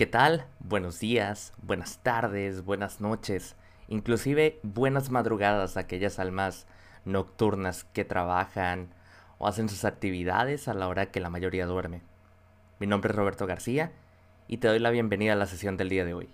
¿Qué tal? Buenos días, buenas tardes, buenas noches, inclusive buenas madrugadas a aquellas almas nocturnas que trabajan o hacen sus actividades a la hora que la mayoría duerme. Mi nombre es Roberto García y te doy la bienvenida a la sesión del día de hoy.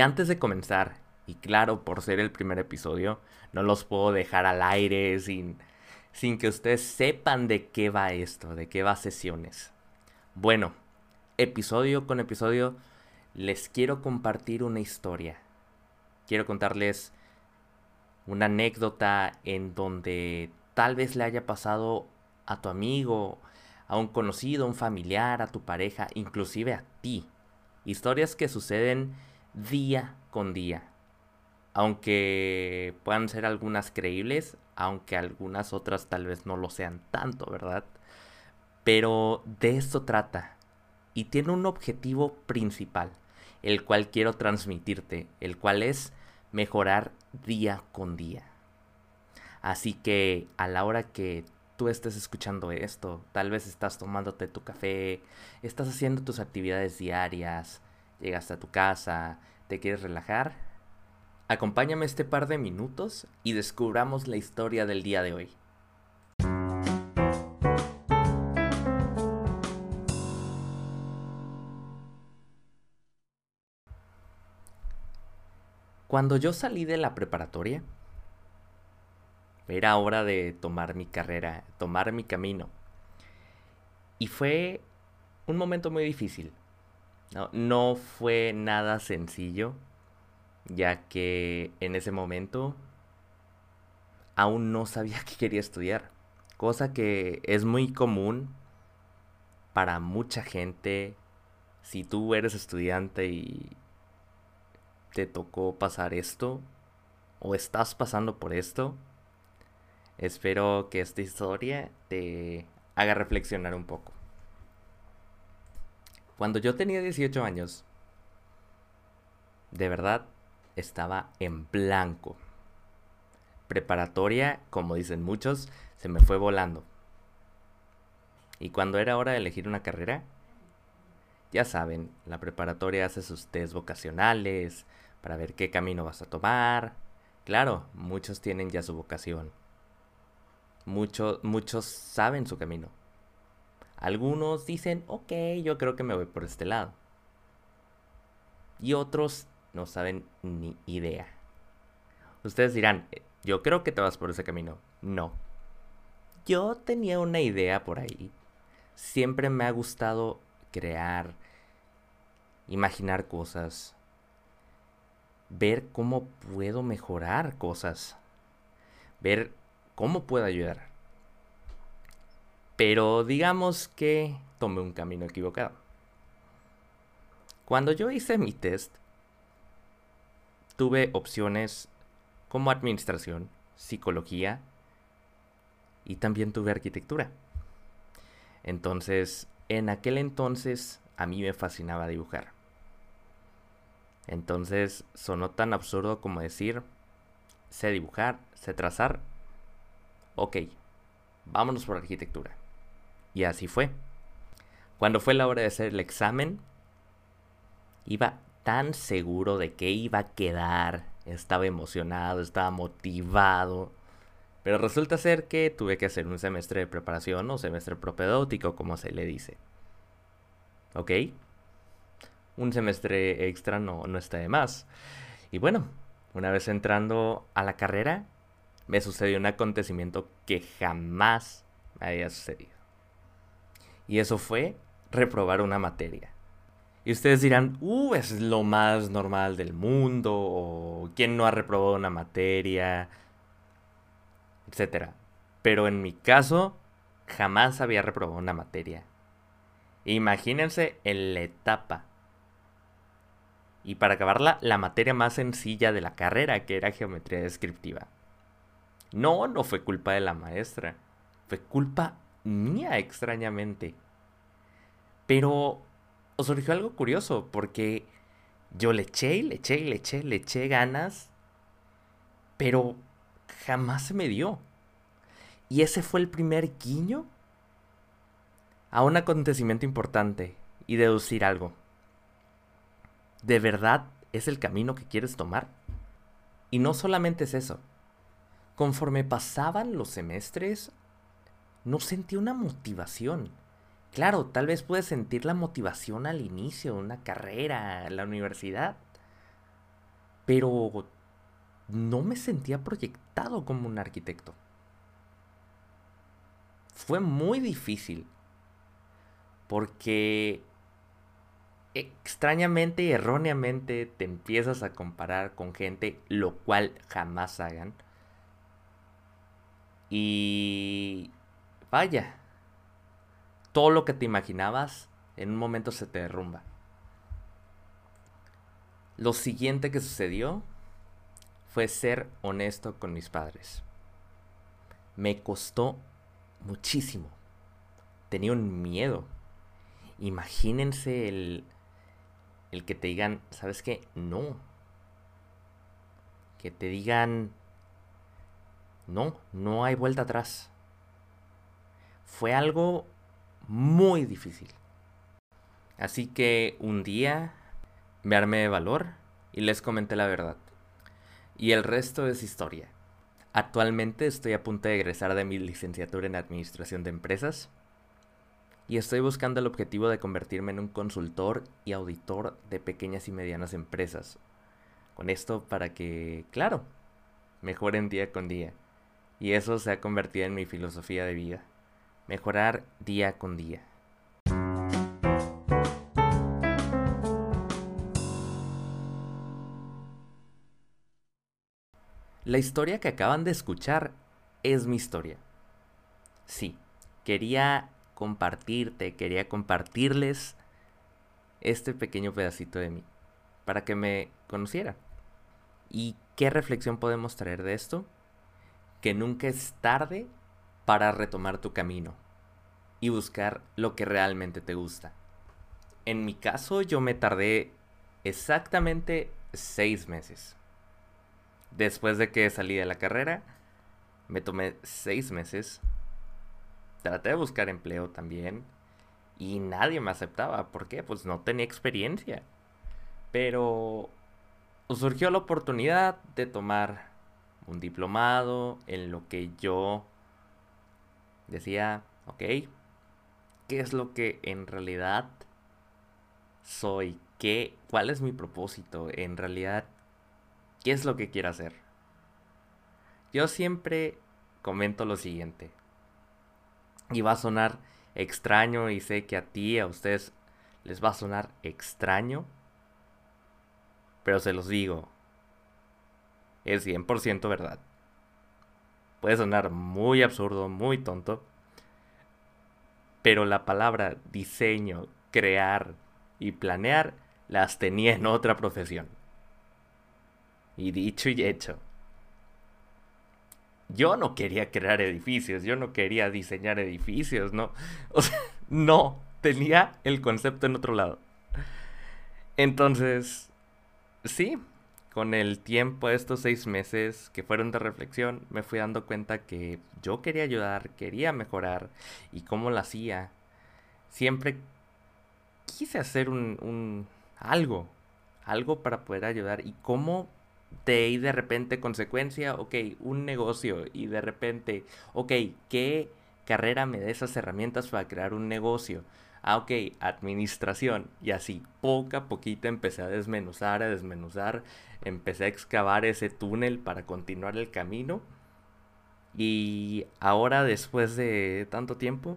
Y antes de comenzar, y claro, por ser el primer episodio, no los puedo dejar al aire sin, sin que ustedes sepan de qué va esto, de qué va sesiones. Bueno, episodio con episodio, les quiero compartir una historia. Quiero contarles una anécdota en donde tal vez le haya pasado a tu amigo, a un conocido, a un familiar, a tu pareja, inclusive a ti. Historias que suceden día con día. Aunque puedan ser algunas creíbles, aunque algunas otras tal vez no lo sean tanto, ¿verdad? Pero de esto trata. Y tiene un objetivo principal, el cual quiero transmitirte, el cual es mejorar día con día. Así que a la hora que tú estés escuchando esto, tal vez estás tomándote tu café, estás haciendo tus actividades diarias, llegaste a tu casa, te quieres relajar, acompáñame este par de minutos y descubramos la historia del día de hoy. Cuando yo salí de la preparatoria, era hora de tomar mi carrera, tomar mi camino. Y fue un momento muy difícil. No, fue nada sencillo, ya que en ese momento aún no sabía que quería estudiar, cosa que es muy común para mucha gente. Si tú eres estudiante y te tocó pasar esto, o estás pasando por esto, espero que esta historia te haga reflexionar un poco. Cuando yo tenía 18 años, de verdad estaba en blanco. Preparatoria, como dicen muchos, se me fue volando. Y cuando era hora de elegir una carrera, ya saben, la preparatoria hace sus test vocacionales para ver qué camino vas a tomar. Claro, muchos tienen ya su vocación. Muchos, muchos saben su camino. Algunos dicen, ok, yo creo que me voy por este lado. Y otros no saben ni idea. Ustedes dirán, yo creo que te vas por ese camino. No. Yo tenía una idea por ahí. Siempre me ha gustado crear, imaginar cosas, ver cómo puedo mejorar cosas, ver cómo puedo ayudar. Pero digamos que tomé un camino equivocado. Cuando yo hice mi test, tuve opciones como administración, psicología y también tuve arquitectura. Entonces, en aquel entonces a mí me fascinaba dibujar. Entonces sonó tan absurdo como decir, sé dibujar, sé trazar. Ok, vámonos por arquitectura. Y así fue. Cuando fue la hora de hacer el examen, iba tan seguro de que iba a quedar, estaba emocionado, estaba motivado. Pero resulta ser que tuve que hacer un semestre de preparación o semestre propedéutico, como se le dice. ¿Ok? Un semestre extra no, no está de más. Y bueno, una vez entrando a la carrera, me sucedió un acontecimiento que jamás me había sucedido. Y eso fue reprobar una materia. Y ustedes dirán, uh, es lo más normal del mundo, o quién no ha reprobado una materia, etcétera. Pero en mi caso, jamás había reprobado una materia. Imagínense en la etapa. Y para acabarla, la materia más sencilla de la carrera, que era geometría descriptiva. No, no fue culpa de la maestra. Fue culpa mía extrañamente. Pero surgió algo curioso porque yo le eché y le eché y le eché, le eché ganas, pero jamás se me dio. Y ese fue el primer guiño a un acontecimiento importante y deducir algo. ¿De verdad es el camino que quieres tomar? Y no solamente es eso. Conforme pasaban los semestres, no sentí una motivación. Claro, tal vez puedes sentir la motivación al inicio de una carrera en la universidad, pero no me sentía proyectado como un arquitecto. Fue muy difícil porque extrañamente y erróneamente te empiezas a comparar con gente, lo cual jamás hagan. Y vaya, todo lo que te imaginabas en un momento se te derrumba. Lo siguiente que sucedió fue ser honesto con mis padres. Me costó muchísimo. Tenía un miedo. Imagínense el, el que te digan, ¿sabes qué? No. Que te digan, no, no hay vuelta atrás. Fue algo muy difícil. Así que un día me armé de valor y les comenté la verdad. Y el resto es historia. Actualmente estoy a punto de egresar de mi licenciatura en Administración de Empresas y estoy buscando el objetivo de convertirme en un consultor y auditor de pequeñas y medianas empresas. Con esto para que, claro, mejoren día con día. Y eso se ha convertido en mi filosofía de vida mejorar día con día. La historia que acaban de escuchar es mi historia. Sí, quería compartirte, quería compartirles este pequeño pedacito de mí, para que me conocieran. ¿Y qué reflexión podemos traer de esto? Que nunca es tarde para retomar tu camino y buscar lo que realmente te gusta. En mi caso yo me tardé exactamente seis meses. Después de que salí de la carrera, me tomé seis meses. Traté de buscar empleo también. Y nadie me aceptaba. ¿Por qué? Pues no tenía experiencia. Pero surgió la oportunidad de tomar un diplomado en lo que yo decía, ok, ¿qué es lo que en realidad soy? ¿Qué, ¿Cuál es mi propósito? En realidad, ¿qué es lo que quiero hacer? Yo siempre comento lo siguiente. Y va a sonar extraño y sé que a ti, a ustedes les va a sonar extraño. Pero se los digo. Es 100% verdad. Puede sonar muy absurdo, muy tonto. Pero la palabra diseño, crear y planear las tenía en otra profesión. Y dicho y hecho. Yo no quería crear edificios, yo no quería diseñar edificios, no. O sea, no, tenía el concepto en otro lado. Entonces, sí, con el tiempo, estos seis meses que fueron de reflexión, me fui dando cuenta que yo quería ayudar, quería mejorar y cómo lo hacía. Siempre quise hacer un, un algo, algo para poder ayudar y cómo de ahí de repente consecuencia, ok, un negocio y de repente, ok, ¿qué carrera me da esas herramientas para crear un negocio? Ah, ok, administración. Y así, poco a poquito empecé a desmenuzar, a desmenuzar. Empecé a excavar ese túnel para continuar el camino. Y ahora, después de tanto tiempo,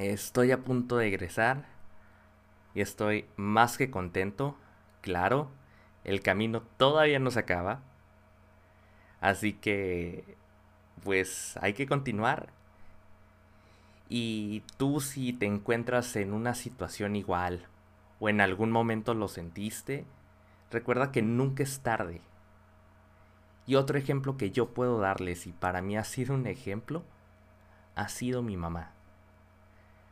estoy a punto de egresar. Y estoy más que contento. Claro, el camino todavía no se acaba. Así que, pues hay que continuar y tú si te encuentras en una situación igual o en algún momento lo sentiste, recuerda que nunca es tarde. Y otro ejemplo que yo puedo darles y para mí ha sido un ejemplo, ha sido mi mamá.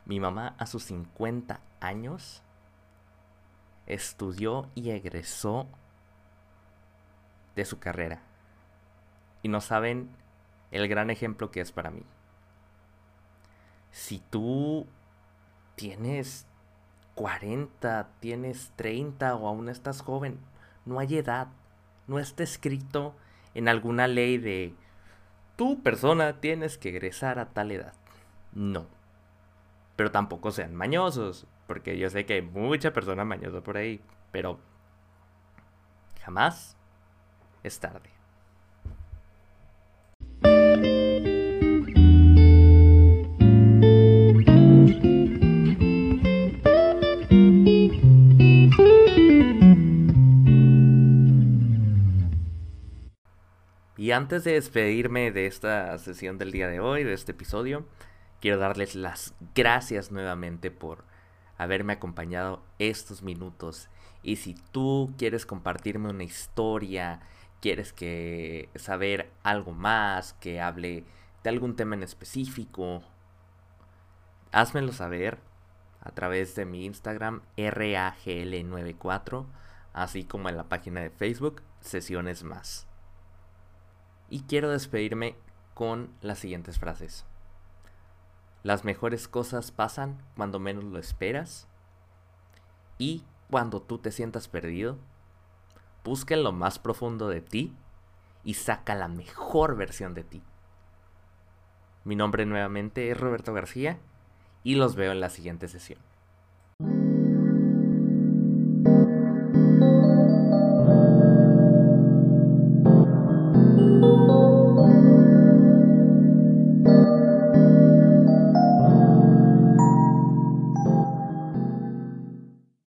Mi mamá a sus 50 años estudió y egresó de su carrera. Y no saben el gran ejemplo que es para mí. Si tú tienes 40, tienes 30 o aún estás joven, no hay edad. No está escrito en alguna ley de tu persona tienes que egresar a tal edad. No. Pero tampoco sean mañosos, porque yo sé que hay mucha persona mañosa por ahí, pero jamás es tarde. Y antes de despedirme de esta sesión del día de hoy, de este episodio, quiero darles las gracias nuevamente por haberme acompañado estos minutos. Y si tú quieres compartirme una historia, quieres que saber algo más, que hable de algún tema en específico, házmelo saber a través de mi Instagram RAGL94, así como en la página de Facebook Sesiones Más. Y quiero despedirme con las siguientes frases. Las mejores cosas pasan cuando menos lo esperas. Y cuando tú te sientas perdido, busca en lo más profundo de ti y saca la mejor versión de ti. Mi nombre nuevamente es Roberto García y los veo en la siguiente sesión.